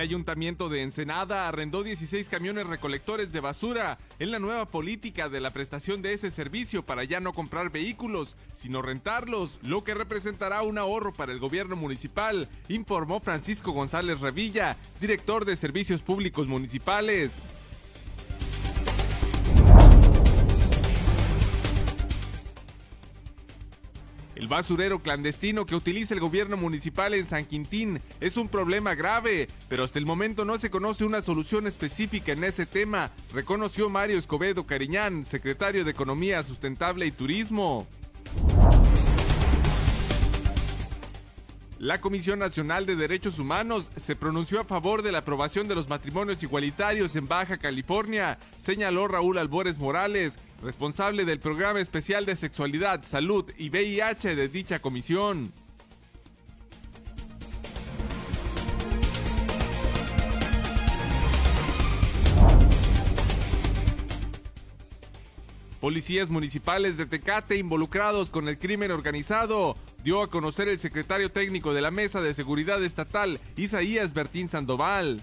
El ayuntamiento de Ensenada arrendó 16 camiones recolectores de basura en la nueva política de la prestación de ese servicio para ya no comprar vehículos, sino rentarlos, lo que representará un ahorro para el gobierno municipal, informó Francisco González Revilla, director de Servicios Públicos Municipales. El basurero clandestino que utiliza el gobierno municipal en San Quintín es un problema grave, pero hasta el momento no se conoce una solución específica en ese tema, reconoció Mario Escobedo Cariñán, secretario de Economía Sustentable y Turismo. La Comisión Nacional de Derechos Humanos se pronunció a favor de la aprobación de los matrimonios igualitarios en Baja California, señaló Raúl Albores Morales, responsable del Programa Especial de Sexualidad, Salud y VIH de dicha comisión. Policías municipales de Tecate involucrados con el crimen organizado dio a conocer el secretario técnico de la Mesa de Seguridad Estatal, Isaías Bertín Sandoval.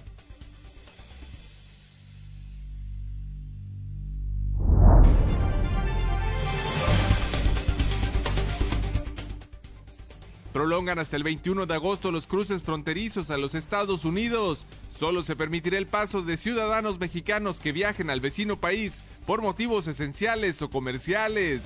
Prolongan hasta el 21 de agosto los cruces fronterizos a los Estados Unidos. Solo se permitirá el paso de ciudadanos mexicanos que viajen al vecino país por motivos esenciales o comerciales.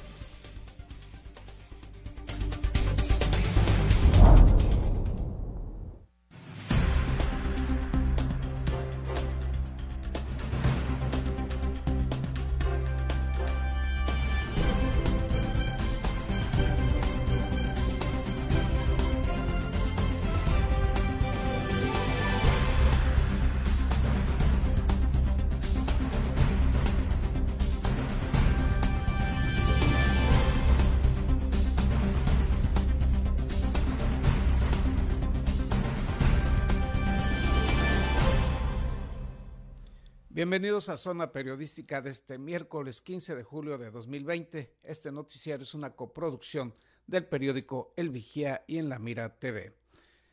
Bienvenidos a Zona Periodística de este miércoles 15 de julio de 2020. Este noticiario es una coproducción del periódico El Vigía y en La Mira TV.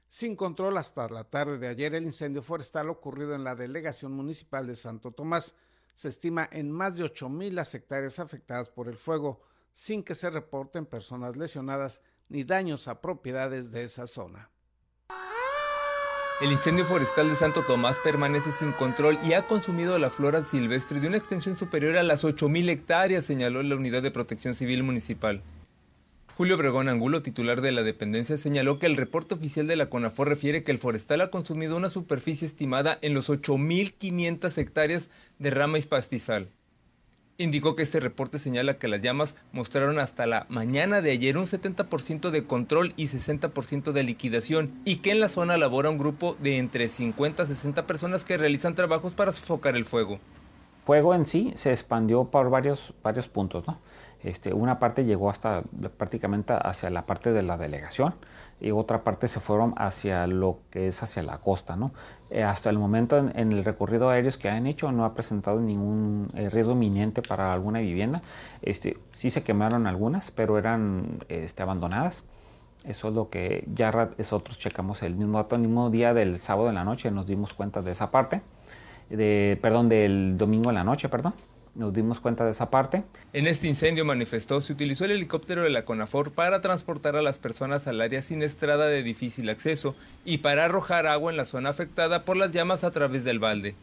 Sin control hasta la tarde de ayer, el incendio forestal ocurrido en la delegación municipal de Santo Tomás se estima en más de 8 mil las hectáreas afectadas por el fuego, sin que se reporten personas lesionadas ni daños a propiedades de esa zona. El incendio forestal de Santo Tomás permanece sin control y ha consumido la flora silvestre de una extensión superior a las 8.000 hectáreas, señaló la Unidad de Protección Civil Municipal. Julio Obregón Angulo, titular de la dependencia, señaló que el reporte oficial de la CONAFOR refiere que el forestal ha consumido una superficie estimada en los 8.500 hectáreas de rama y pastizal. Indicó que este reporte señala que las llamas mostraron hasta la mañana de ayer un 70% de control y 60% de liquidación y que en la zona labora un grupo de entre 50 a 60 personas que realizan trabajos para sofocar el fuego. Fuego en sí se expandió por varios, varios puntos, ¿no? Este, una parte llegó hasta prácticamente hacia la parte de la delegación y otra parte se fueron hacia lo que es hacia la costa. ¿no? Eh, hasta el momento en, el recorrido aéreo que han hecho no ha presentado ningún eh, riesgo inminente para alguna vivienda. Este, sí se quemaron algunas, pero eran este, abandonadas. Eso es lo que ya nosotros checamos el mismo, el mismo día del sábado en la noche, nos dimos cuenta de esa parte, de, perdón, del domingo en la noche, perdón nos dimos cuenta de esa parte. En este incendio manifestó se utilizó el helicóptero de la CONAFOR para transportar a las personas al área siniestrada de difícil acceso y para arrojar agua en la zona afectada por las llamas a través del balde.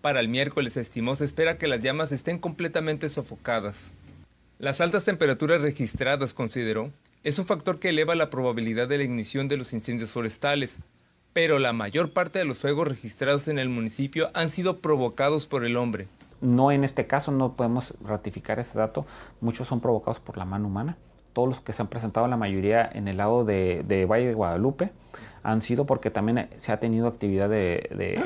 Para el miércoles estimó se espera que las llamas estén completamente sofocadas. Las altas temperaturas registradas, consideró, es un factor que eleva la probabilidad de la ignición de los incendios forestales, pero la mayor parte de los fuegos registrados en el municipio han sido provocados por el hombre. No en este caso, no podemos ratificar ese dato. Muchos son provocados por la mano humana. Todos los que se han presentado, la mayoría en el lado de, Valle de Guadalupe, han sido porque también se ha tenido actividad de,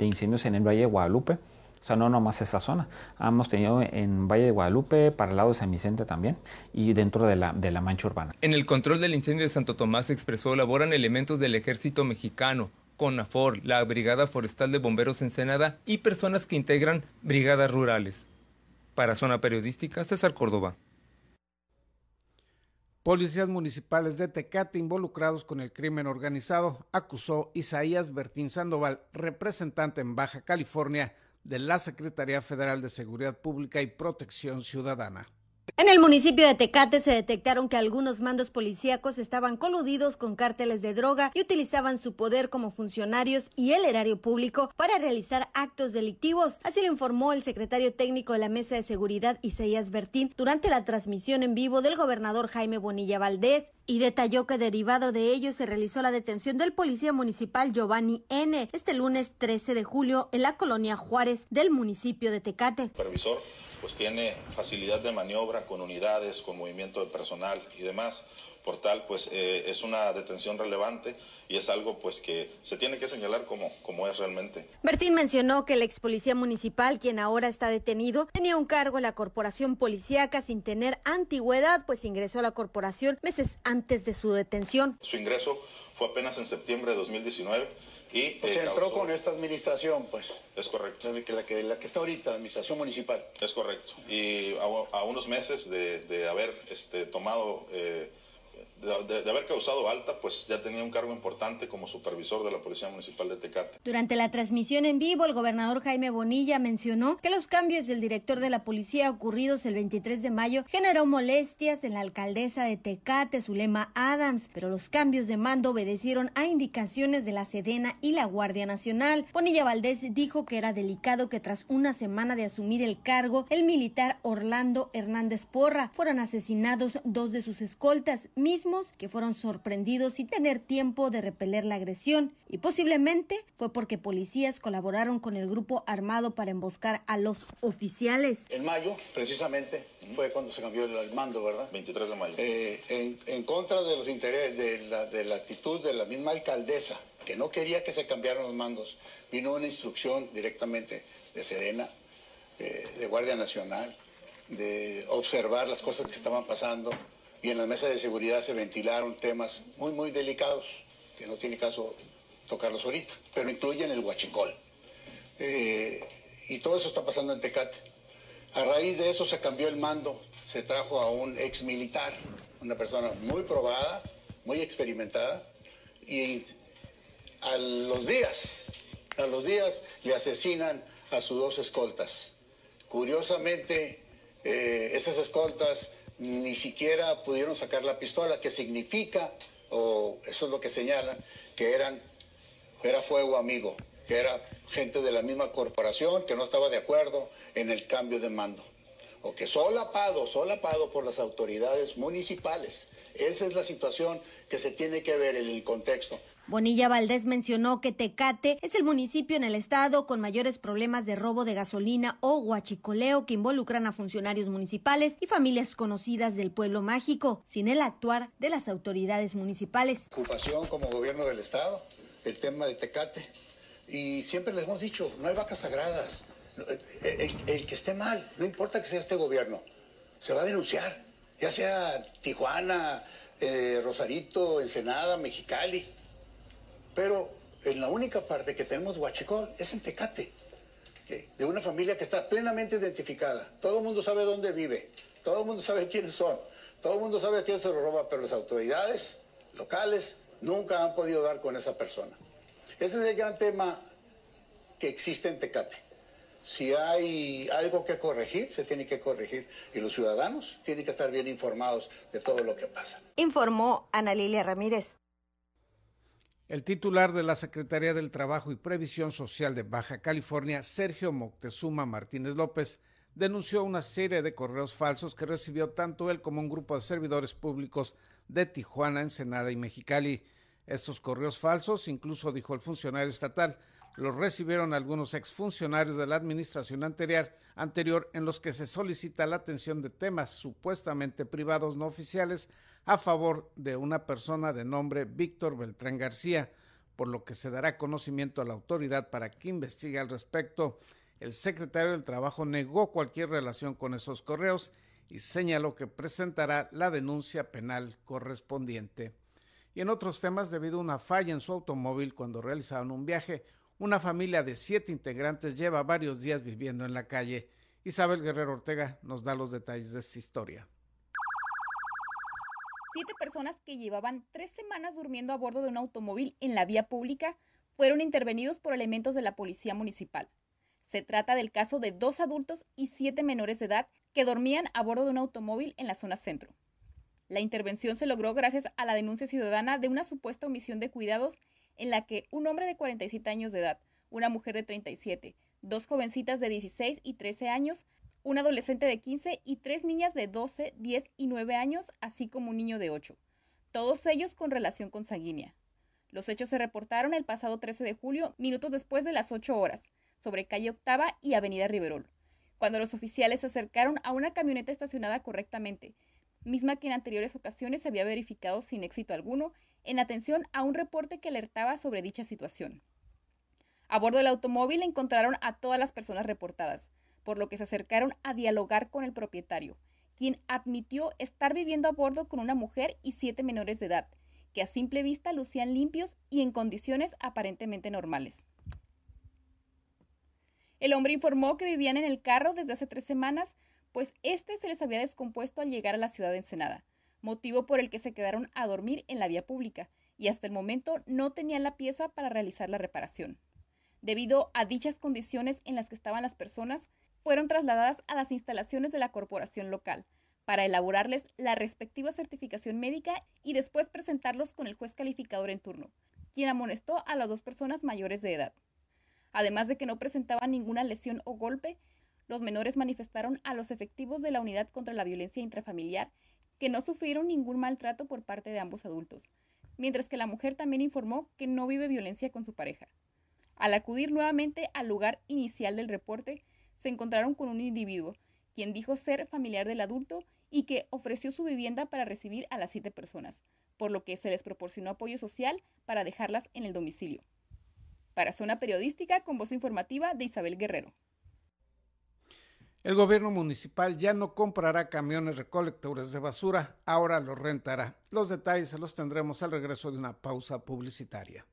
incendios en el Valle de Guadalupe. O sea, no nomás esa zona. Hemos tenido en Valle de Guadalupe, para el lado de San Vicente también, y dentro de la, de la mancha urbana. En el control del incendio de Santo Tomás se expresó, laboran elementos del ejército mexicano, CONAFOR, la Brigada Forestal de Bomberos Ensenada y personas que integran brigadas rurales. Para Zona Periodística, César Córdoba. Policías municipales de Tecate involucrados con el crimen organizado, acusó Isaías Bertín Sandoval, representante en Baja California de la Secretaría Federal de Seguridad Pública y Protección Ciudadana. En el municipio de Tecate se detectaron que algunos mandos policíacos estaban coludidos con cárteles de droga y utilizaban su poder como funcionarios y el erario público para realizar actos delictivos. Así lo informó el secretario técnico de la Mesa de Seguridad, Isaías Bertín, durante la transmisión en vivo del gobernador Jaime Bonilla Valdés y detalló que derivado de ello se realizó la detención del policía municipal Giovanni N. este lunes 13 de julio en la colonia Juárez del municipio de Tecate. Supervisor pues tiene facilidad de maniobra con unidades, con movimiento de personal y demás. Por tal, pues eh, es una detención relevante y es algo pues que se tiene que señalar como, como es realmente. Bertín mencionó que el ex policía municipal, quien ahora está detenido, tenía un cargo en la corporación policíaca sin tener antigüedad, pues ingresó a la corporación meses antes de su detención. Su ingreso fue apenas en septiembre de 2019 y se eh, entró con esta administración, pues. Es correcto. La que, la que, la que está ahorita, administración municipal. Es correcto. Y a, unos meses de, de haber este, tomado eh, de, haber causado alta, pues ya tenía un cargo importante como supervisor de la Policía Municipal de Tecate. Durante la transmisión en vivo, el gobernador Jaime Bonilla mencionó que los cambios del director de la policía ocurridos el 23 de mayo generó molestias en la alcaldesa de Tecate, Zulema Adams, pero los cambios de mando obedecieron a indicaciones de la Sedena y la Guardia Nacional. Bonilla Valdés dijo que era delicado que tras una semana de asumir el cargo, el militar Orlando Hernández Porra fueran asesinados dos de sus escoltas, mismo que fueron sorprendidos sin tener tiempo de repeler la agresión y posiblemente fue porque policías colaboraron con el grupo armado para emboscar a los oficiales. En mayo, precisamente, fue cuando se cambió el mando, ¿verdad? 23 de mayo. Eh, en, contra de los intereses, de la, de la actitud de la misma alcaldesa, que no quería que se cambiaran los mandos, vino una instrucción directamente de Sedena, eh, de Guardia Nacional, de observar las cosas que estaban pasando y en la mesa de seguridad se ventilaron temas muy, muy delicados, que no tiene caso tocarlos ahorita, pero incluyen el huachicol. Eh, y todo eso está pasando en Tecate. A raíz de eso se cambió el mando, se trajo a un ex militar, una persona muy probada, muy experimentada, y a los días, a los días le asesinan a sus dos escoltas. Curiosamente, eh, esas escoltas ni siquiera pudieron sacar la pistola, que significa, o eso es lo que señalan, que eran, era fuego amigo, que era gente de la misma corporación que no estaba de acuerdo en el cambio de mando, o que solapado, solapado por las autoridades municipales. Esa es la situación que se tiene que ver en el contexto. Bonilla Valdés mencionó que Tecate es el municipio en el estado con mayores problemas de robo de gasolina o huachicoleo que involucran a funcionarios municipales y familias conocidas del pueblo mágico, sin el actuar de las autoridades municipales. Ocupación como gobierno del estado, el tema de Tecate. Y siempre les hemos dicho, no hay vacas sagradas. El, que esté mal, no importa que sea este gobierno, se va a denunciar, ya sea Tijuana, eh, Rosarito, Ensenada, Mexicali. Pero en la única parte que tenemos huachicol es en Tecate, de una familia que está plenamente identificada. Todo el mundo sabe dónde vive, todo el mundo sabe quiénes son, todo el mundo sabe a quién se lo roba, pero las autoridades locales nunca han podido dar con esa persona. Ese es el gran tema que existe en Tecate. Si hay algo que corregir, se tiene que corregir. Y los ciudadanos tienen que estar bien informados de todo lo que pasa. Informó Ana Lilia Ramírez. El titular de la Secretaría del Trabajo y Previsión Social de Baja California, Sergio Moctezuma Martínez López, denunció una serie de correos falsos que recibió tanto él como un grupo de servidores públicos de Tijuana, Ensenada y Mexicali. Estos correos falsos, incluso dijo el funcionario estatal, los recibieron algunos exfuncionarios de la administración anterior, anterior en los que se solicita la atención de temas supuestamente privados no oficiales a favor de una persona de nombre Víctor Beltrán García, por lo que se dará conocimiento a la autoridad para que investigue al respecto. El secretario del Trabajo negó cualquier relación con esos correos y señaló que presentará la denuncia penal correspondiente. Y en otros temas, debido a una falla en su automóvil cuando realizaban un viaje, una familia de siete integrantes lleva varios días viviendo en la calle. Isabel Guerrero Ortega nos da los detalles de esta historia. Siete personas que llevaban tres semanas durmiendo a bordo de un automóvil en la vía pública fueron intervenidos por elementos de la policía municipal. Se trata del caso de dos adultos y siete menores de edad que dormían a bordo de un automóvil en la zona centro. La intervención se logró gracias a la denuncia ciudadana de una supuesta omisión de cuidados en la que un hombre de 47 años de edad, una mujer de 37, dos jovencitas de 16 y 13 años, un adolescente de 15 y tres niñas de 12, 10 y 9 años, así como un niño de 8, todos ellos con relación consanguínea. Los hechos se reportaron el pasado 13 de julio, minutos después de las 8 horas, sobre calle Octava y avenida Riverol, cuando los oficiales se acercaron a una camioneta estacionada correctamente, misma que en anteriores ocasiones se había verificado sin éxito alguno, en atención a un reporte que alertaba sobre dicha situación. A bordo del automóvil encontraron a todas las personas reportadas, por lo que se acercaron a dialogar con el propietario, quien admitió estar viviendo a bordo con una mujer y siete menores de edad, que a simple vista lucían limpios y en condiciones aparentemente normales. El hombre informó que vivían en el carro desde hace tres semanas, pues este se les había descompuesto al llegar a la ciudad de Ensenada, motivo por el que se quedaron a dormir en la vía pública, y hasta el momento no tenían la pieza para realizar la reparación. Debido a dichas condiciones en las que estaban las personas, fueron trasladadas a las instalaciones de la corporación local para elaborarles la respectiva certificación médica y después presentarlos con el juez calificador en turno, quien amonestó a las dos personas mayores de edad. Además de que no presentaban ninguna lesión o golpe, los menores manifestaron a los efectivos de la Unidad contra la Violencia Intrafamiliar que no sufrieron ningún maltrato por parte de ambos adultos, mientras que la mujer también informó que no vive violencia con su pareja. Al acudir nuevamente al lugar inicial del reporte, se encontraron con un individuo, quien dijo ser familiar del adulto y que ofreció su vivienda para recibir a las siete personas, por lo que se les proporcionó apoyo social para dejarlas en el domicilio. Para Zona Periodística, con voz informativa de Isabel Guerrero. El gobierno municipal ya no comprará camiones recolectores de basura, ahora los rentará. Los detalles se los tendremos al regreso de una pausa publicitaria.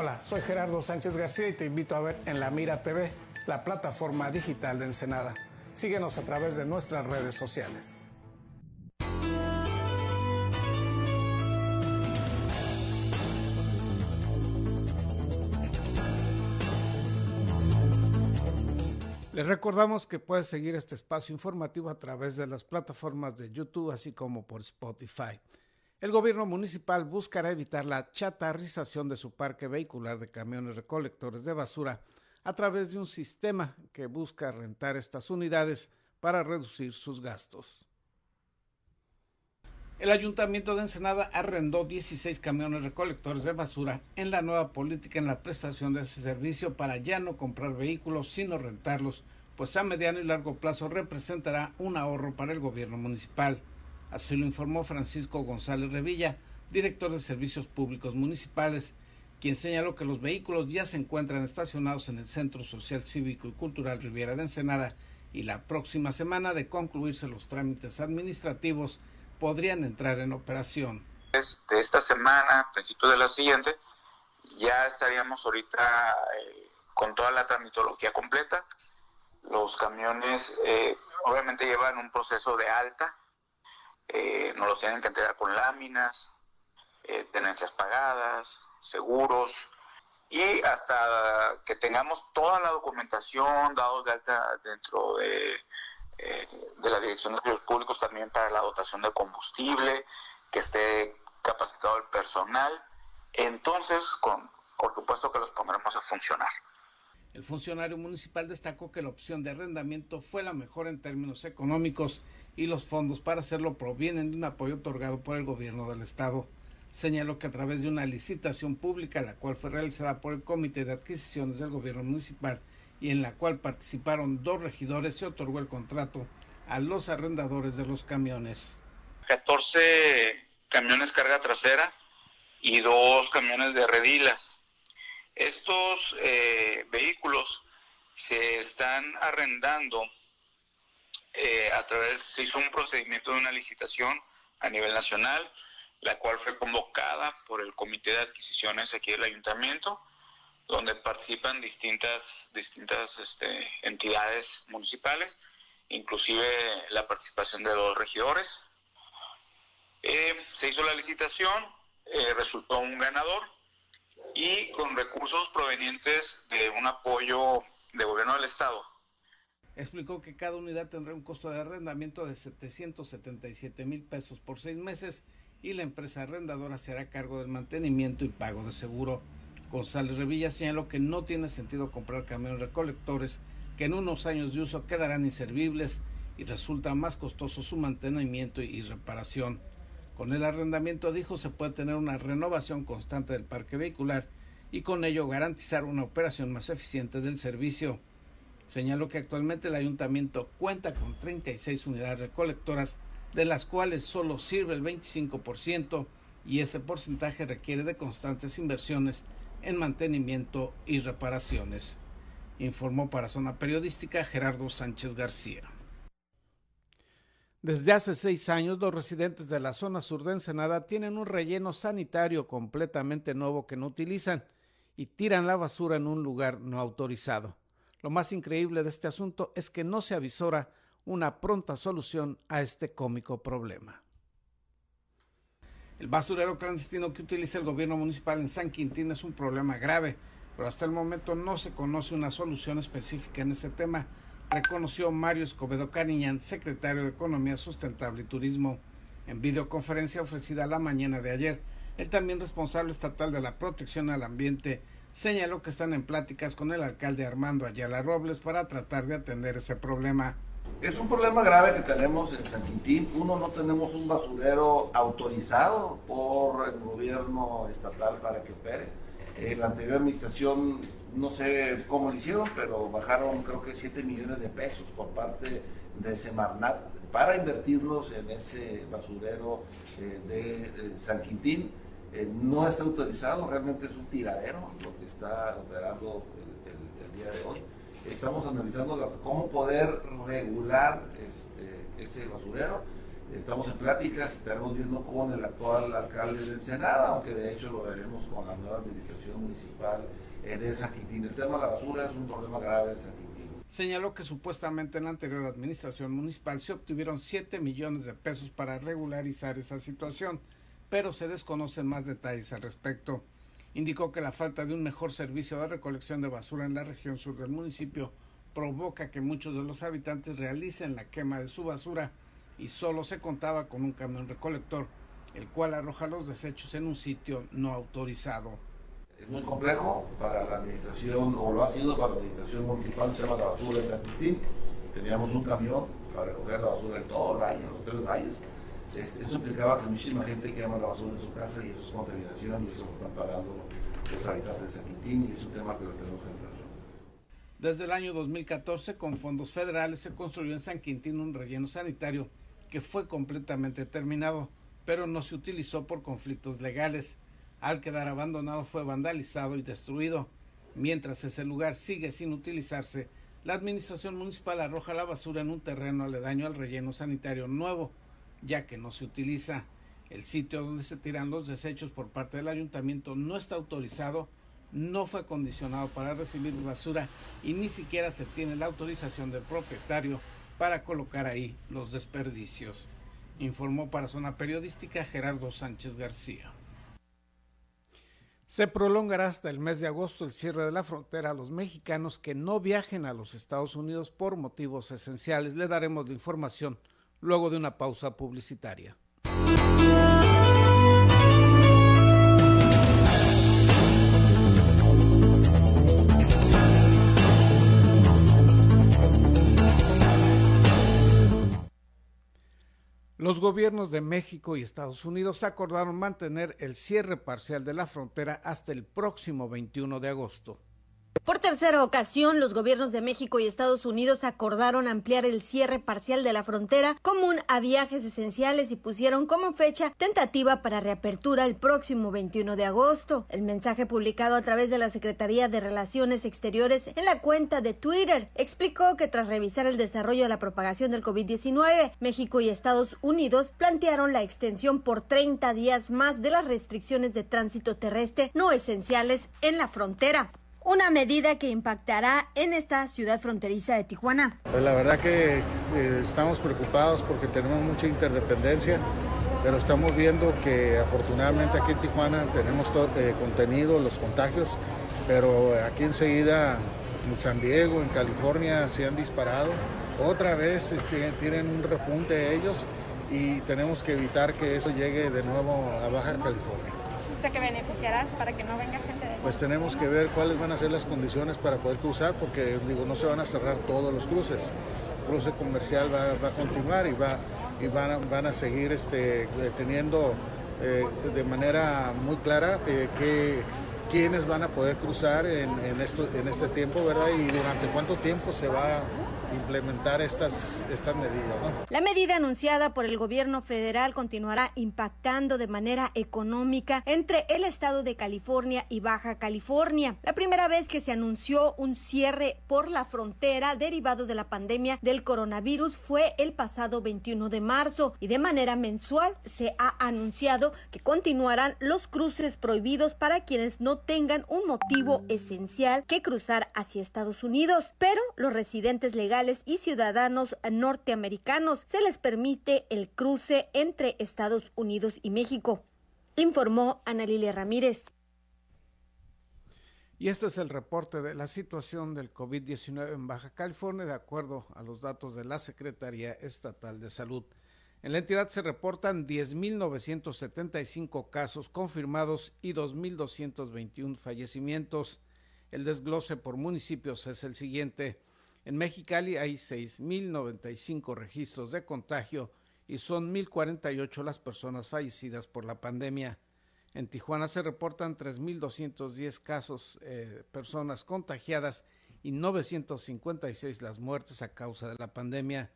Hola, soy Gerardo Sánchez García y te invito a ver en La Mira TV, la plataforma digital de Ensenada. Síguenos a través de nuestras redes sociales. Les recordamos que puedes seguir este espacio informativo a través de las plataformas de YouTube, así como por Spotify. El gobierno municipal buscará evitar la chatarrización de su parque vehicular de camiones recolectores de basura a través de un sistema que busca rentar estas unidades para reducir sus gastos. El ayuntamiento de Ensenada arrendó 16 camiones recolectores de basura en la nueva política en la prestación de ese servicio para ya no comprar vehículos sino rentarlos, pues a mediano y largo plazo representará un ahorro para el gobierno municipal. Así lo informó Francisco González Revilla, director de Servicios Públicos Municipales, quien señaló que los vehículos ya se encuentran estacionados en el Centro Social Cívico y Cultural Riviera de Ensenada y la próxima semana de concluirse los trámites administrativos podrían entrar en operación. De esta semana, a principios de la siguiente, ya estaríamos ahorita eh, con toda la tramitología completa. Los camiones eh, obviamente llevan un proceso de alta eh, nos los tienen que entregar con láminas, eh, tenencias pagadas, seguros, y hasta que tengamos toda la documentación dados de alta dentro de, eh, de la Dirección de Servicios Públicos también para la dotación de combustible, que esté capacitado el personal, entonces con, por supuesto que los pondremos a funcionar. El funcionario municipal destacó que la opción de arrendamiento fue la mejor en términos económicos y los fondos para hacerlo provienen de un apoyo otorgado por el gobierno del estado. Señaló que a través de una licitación pública, la cual fue realizada por el Comité de Adquisiciones del Gobierno Municipal y en la cual participaron dos regidores, se otorgó el contrato a los arrendadores de los camiones. 14 camiones carga trasera y dos camiones de redilas. Estos eh, vehículos se están arrendando eh, a través, se hizo un procedimiento de una licitación a nivel nacional, la cual fue convocada por el Comité de Adquisiciones aquí del Ayuntamiento, donde participan distintas, distintas este, entidades municipales, inclusive la participación de los regidores. Eh, se hizo la licitación, eh, resultó un ganador y con recursos provenientes de un apoyo de gobierno del Estado. Explicó que cada unidad tendrá un costo de arrendamiento de 777 mil pesos por seis meses y la empresa arrendadora se hará cargo del mantenimiento y pago de seguro. González Revilla señaló que no tiene sentido comprar camiones recolectores que en unos años de uso quedarán inservibles y resulta más costoso su mantenimiento y reparación. Con el arrendamiento, dijo, se puede tener una renovación constante del parque vehicular y con ello garantizar una operación más eficiente del servicio. Señaló que actualmente el ayuntamiento cuenta con 36 unidades recolectoras, de las cuales solo sirve el 25% y ese porcentaje requiere de constantes inversiones en mantenimiento y reparaciones. Informó para Zona Periodística Gerardo Sánchez García. Desde hace seis años, los residentes de la zona sur de Ensenada tienen un relleno sanitario completamente nuevo que no utilizan y tiran la basura en un lugar no autorizado. Lo más increíble de este asunto es que no se avisora una pronta solución a este cómico problema. El basurero clandestino que utiliza el gobierno municipal en San Quintín es un problema grave, pero hasta el momento no se conoce una solución específica en ese tema reconoció Mario Escobedo Cariñán, secretario de Economía Sustentable y Turismo, en videoconferencia ofrecida la mañana de ayer. El también responsable estatal de la protección al ambiente señaló que están en pláticas con el alcalde Armando Ayala Robles para tratar de atender ese problema. Es un problema grave que tenemos en San Quintín. Uno, no tenemos un basurero autorizado por el gobierno estatal para que opere. la anterior administración no sé cómo lo hicieron, pero bajaron creo que 7 millones de pesos por parte de Semarnat para invertirlos en ese basurero eh, de eh, San Quintín. Eh, no está autorizado, realmente es un tiradero lo que está operando el, día de hoy. Estamos analizando cómo poder regular este, ese basurero. Estamos en pláticas, estaremos viendo cómo el actual alcalde de Ensenada, aunque de hecho lo veremos con la nueva administración municipal de San Quintín. El tema de la basura es un problema grave de San Quintín. Señaló que supuestamente en la anterior administración municipal se obtuvieron 7 millones de pesos para regularizar esa situación, pero se desconocen más detalles al respecto. Indicó que la falta de un mejor servicio de recolección de basura en la región sur del municipio provoca que muchos de los habitantes realicen la quema de su basura y solo se contaba con un camión recolector, el cual arroja los desechos en un sitio no autorizado es muy complejo para la administración, o lo ha sido para la administración municipal, se llama la basura en San Quintín. Teníamos un camión para recoger la basura en todo el valle, en los tres valles. Eso implicaba que muchísima gente quema la basura en su casa y eso es y eso lo están pagando los habitantes de San y es un tema que lo tenemos que enfrentar. Desde el año 2014, con fondos federales, se construyó en San Quintín un relleno sanitario que fue completamente terminado, pero no se utilizó por conflictos legales al quedar abandonado fue vandalizado y destruido. Mientras ese lugar sigue sin utilizarse, la administración municipal arroja la basura en un terreno aledaño al relleno sanitario nuevo, ya que no se utiliza. El sitio donde se tiran los desechos por parte del ayuntamiento no está autorizado, no fue condicionado para recibir basura y ni siquiera se tiene la autorización del propietario para colocar ahí los desperdicios. Informó para Zona Periodística Gerardo Sánchez García. Se prolongará hasta el mes de agosto el cierre de la frontera a los mexicanos que no viajen a los Estados Unidos por motivos esenciales. Le daremos la información luego de una pausa publicitaria. Los gobiernos de México y Estados Unidos acordaron mantener el cierre parcial de la frontera hasta el próximo 21 de agosto. Por tercera ocasión, los gobiernos de México y Estados Unidos acordaron ampliar el cierre parcial de la frontera común a viajes esenciales y pusieron como fecha tentativa para reapertura el próximo 21 de agosto. El mensaje publicado a través de la Secretaría de Relaciones Exteriores en la cuenta de Twitter explicó que tras revisar el desarrollo de la propagación del COVID-19, México y Estados Unidos plantearon la extensión por 30 días más de las restricciones de tránsito terrestre no esenciales en la frontera una medida que impactará en esta ciudad fronteriza de Tijuana. Pues la verdad que eh, estamos preocupados porque tenemos mucha interdependencia, pero estamos viendo que afortunadamente aquí en Tijuana tenemos todo, eh, contenido, los contagios, pero aquí enseguida en San Diego, en California se han disparado. Otra vez este, tienen un repunte ellos y tenemos que evitar que eso llegue de nuevo a Baja California. ¿Sé que beneficiará para que no venga gente Pues tenemos que ver cuáles van a ser las condiciones para poder cruzar, porque digo, no se van a cerrar todos los cruces. El cruce comercial va, va a continuar y, va, y van, a, van a seguir este, teniendo eh, de manera muy clara eh, quiénes van a poder cruzar en, en, esto, en este tiempo, ¿verdad? Y durante cuánto tiempo se va implementar estas, medidas. ¿no? La medida anunciada por el gobierno federal continuará impactando de manera económica entre el estado de California y Baja California. La primera vez que se anunció un cierre por la frontera derivado de la pandemia del coronavirus fue el pasado 21 de marzo y de manera mensual se ha anunciado que continuarán los cruces prohibidos para quienes no tengan un motivo esencial que cruzar hacia Estados Unidos, pero los residentes legales y ciudadanos norteamericanos se les permite el cruce entre Estados Unidos y México, informó Ana Lilia Ramírez. Y este es el reporte de la situación del COVID-19 en Baja California, de acuerdo a los datos de la Secretaría Estatal de Salud. En la entidad se reportan 10.975 casos confirmados y 2.221 fallecimientos. El desglose por municipios es el siguiente. En Mexicali hay 6.095 registros de contagio y son 1.048 las personas fallecidas por la pandemia. En Tijuana se reportan 3.210 casos, eh, personas contagiadas y 956 las muertes a causa de la pandemia.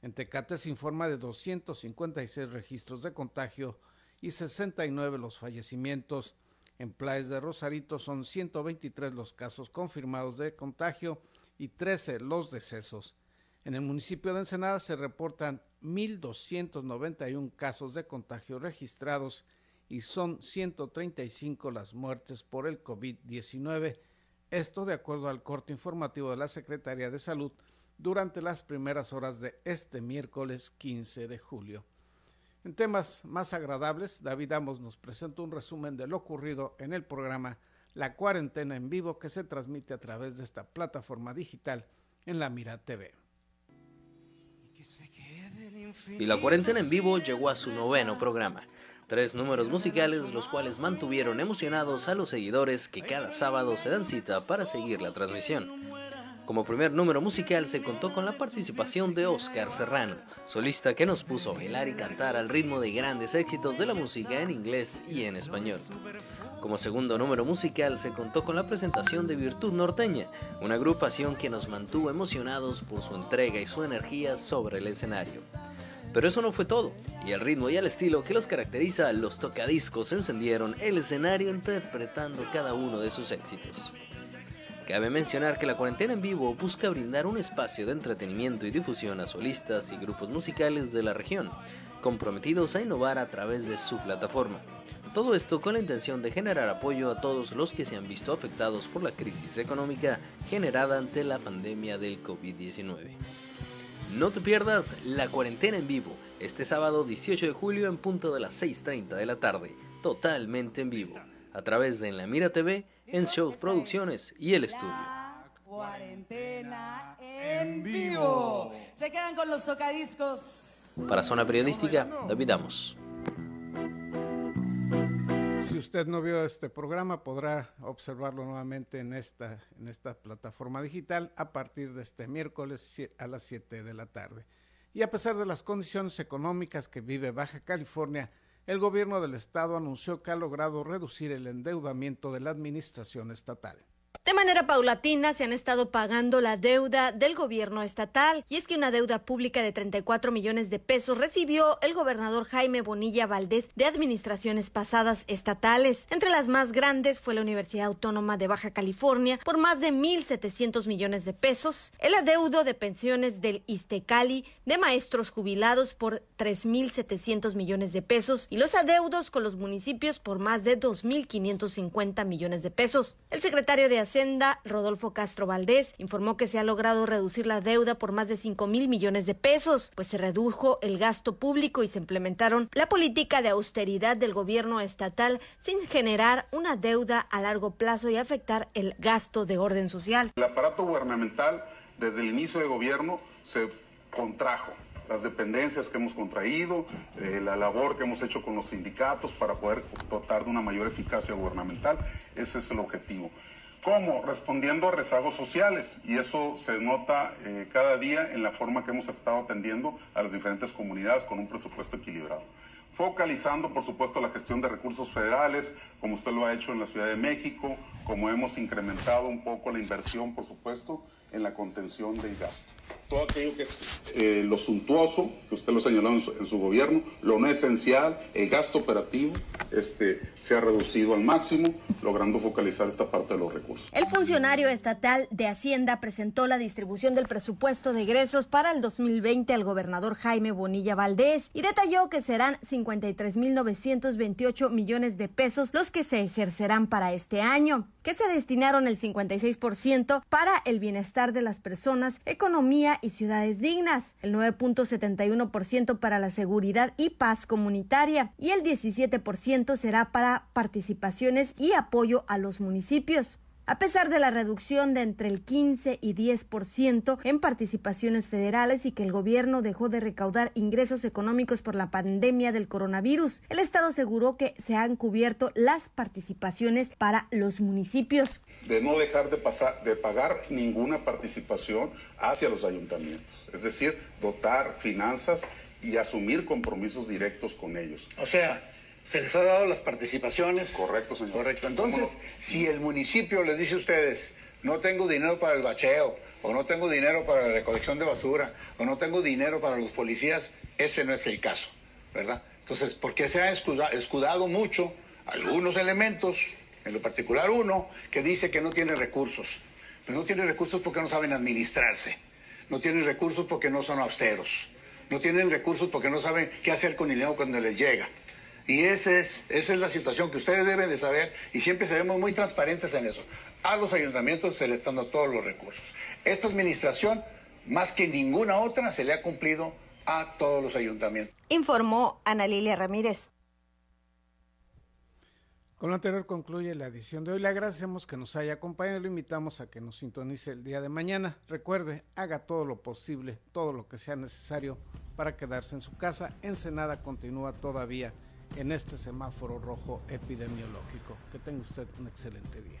En Tecate se informa de 256 registros de contagio y 69 los fallecimientos. En Playas de Rosarito son 123 los casos confirmados de contagio y 13 los decesos. En el municipio de Ensenada se reportan 1.291 casos de contagio registrados y son 135 las muertes por el COVID-19. Esto de acuerdo al corte informativo de la Secretaría de Salud durante las primeras horas de este miércoles 15 de julio. En temas más agradables, David Amos nos presenta un resumen de lo ocurrido en el programa La Cuarentena en Vivo que se transmite a través de esta plataforma digital en la Mira TV. Y la cuarentena en vivo llegó a su noveno programa. Tres números musicales los cuales mantuvieron emocionados a los seguidores que cada sábado se dan cita para seguir la transmisión. Como primer número musical se contó con la participación de Oscar Serrano, solista que nos puso a bailar y cantar al ritmo de grandes éxitos de la música en inglés y en español. Como segundo número musical se contó con la presentación de Virtud Norteña, una agrupación que nos mantuvo emocionados por su entrega y su energía sobre el escenario. Pero eso no fue todo, y el ritmo y el estilo que los caracteriza, los tocadiscos encendieron el escenario interpretando cada uno de sus éxitos. Cabe mencionar que la cuarentena en vivo busca brindar un espacio de entretenimiento y difusión a solistas y grupos musicales de la región, comprometidos a innovar a través de su plataforma. Todo esto con la intención de generar apoyo a todos los que se han visto afectados por la crisis económica generada ante la pandemia del COVID-19. No te pierdas la cuarentena en vivo este sábado 18 de julio en punto de las 6.30 de la tarde, totalmente en vivo, a través de En la Mira TV, en Show Producciones y El Estudio. Cuarentena en vivo. Se quedan con los tocadiscos. Para Zona Periodística, David Amos. Si usted no vio este programa, podrá observarlo nuevamente en esta, en esta plataforma digital a partir de este miércoles a las 7 de la tarde. Y a pesar de las condiciones económicas que vive Baja California, el gobierno del estado anunció que ha logrado reducir el endeudamiento de la administración estatal. De manera paulatina se han estado pagando la deuda del gobierno estatal y es que una deuda pública de 34 millones de pesos recibió el gobernador Jaime Bonilla Valdés de administraciones pasadas estatales. Entre las más grandes fue la Universidad Autónoma de Baja California por más de 1.700 millones de pesos, el adeudo de pensiones del Istecali de maestros jubilados por 3.700 millones de pesos y los adeudos con los municipios por más de 2.550 millones de pesos. El secretario de Hacienda, Rodolfo Castro Valdés, informó que se ha logrado reducir la deuda por más de 5 mil millones de pesos, pues se redujo el gasto público y se implementaron la política de austeridad del gobierno estatal sin generar una deuda a largo plazo y afectar el gasto de orden social. El aparato gubernamental desde el inicio de gobierno se contrajo las dependencias que hemos contraído, eh, la labor que hemos hecho con los sindicatos para poder dotar de una mayor eficacia gubernamental. Ese es el objetivo. ¿Cómo? Respondiendo a rezagos sociales y eso se nota eh, cada día en la forma que hemos estado atendiendo a las diferentes comunidades con un presupuesto equilibrado. Focalizando, por supuesto, la gestión de recursos federales, como usted lo ha hecho en la Ciudad de México, como hemos incrementado un poco la inversión, por supuesto, en la contención del gasto todo aquello que es eh, lo suntuoso, que usted lo señaló en su, en su, gobierno, lo no esencial, el gasto operativo, este, se ha reducido al máximo, logrando focalizar esta parte de los recursos. El funcionario estatal de Hacienda presentó la distribución del presupuesto de egresos para el 2020 al gobernador Jaime Bonilla Valdés y detalló que serán 53.928 millones de pesos los que se ejercerán para este año, que se destinaron el 56% para el bienestar de las personas, economía y ciudades dignas, el 9.71% para la seguridad y paz comunitaria y el 17% será para participaciones y apoyo a los municipios. A pesar de la reducción de entre el 15 y 10% en participaciones federales y que el gobierno dejó de recaudar ingresos económicos por la pandemia del coronavirus, el Estado aseguró que se han cubierto las participaciones para los municipios. De no dejar de, pasar, de pagar ninguna participación hacia los ayuntamientos, es decir, dotar finanzas y asumir compromisos directos con ellos. O sea, se les ha dado las participaciones. Correcto, señor. Correcto. Entonces, si el municipio les dice a ustedes, no tengo dinero para el bacheo, o no tengo dinero para la recolección de basura, o no tengo dinero para los policías, ese no es el caso, ¿verdad? Entonces, ¿por qué se ha escudado mucho algunos elementos, en lo particular uno, que dice que no tiene recursos? Pues no tiene recursos porque no saben administrarse, no tienen recursos porque no son austeros, no tienen recursos porque no saben qué hacer con el dinero cuando les llega. Y esa es, esa es la situación que ustedes deben de saber y siempre seremos muy transparentes en eso. A los ayuntamientos se les están dando todos los recursos. Esta administración, más que ninguna otra, se le ha cumplido a todos los ayuntamientos. Informó Ana Lilia Ramírez. Con lo anterior concluye la edición de hoy. Le agradecemos que nos haya acompañado. Lo invitamos a que nos sintonice el día de mañana. Recuerde, haga todo lo posible, todo lo que sea necesario para quedarse en su casa. Ensenada continúa todavía en este semáforo rojo epidemiológico. Que tenga usted un excelente día.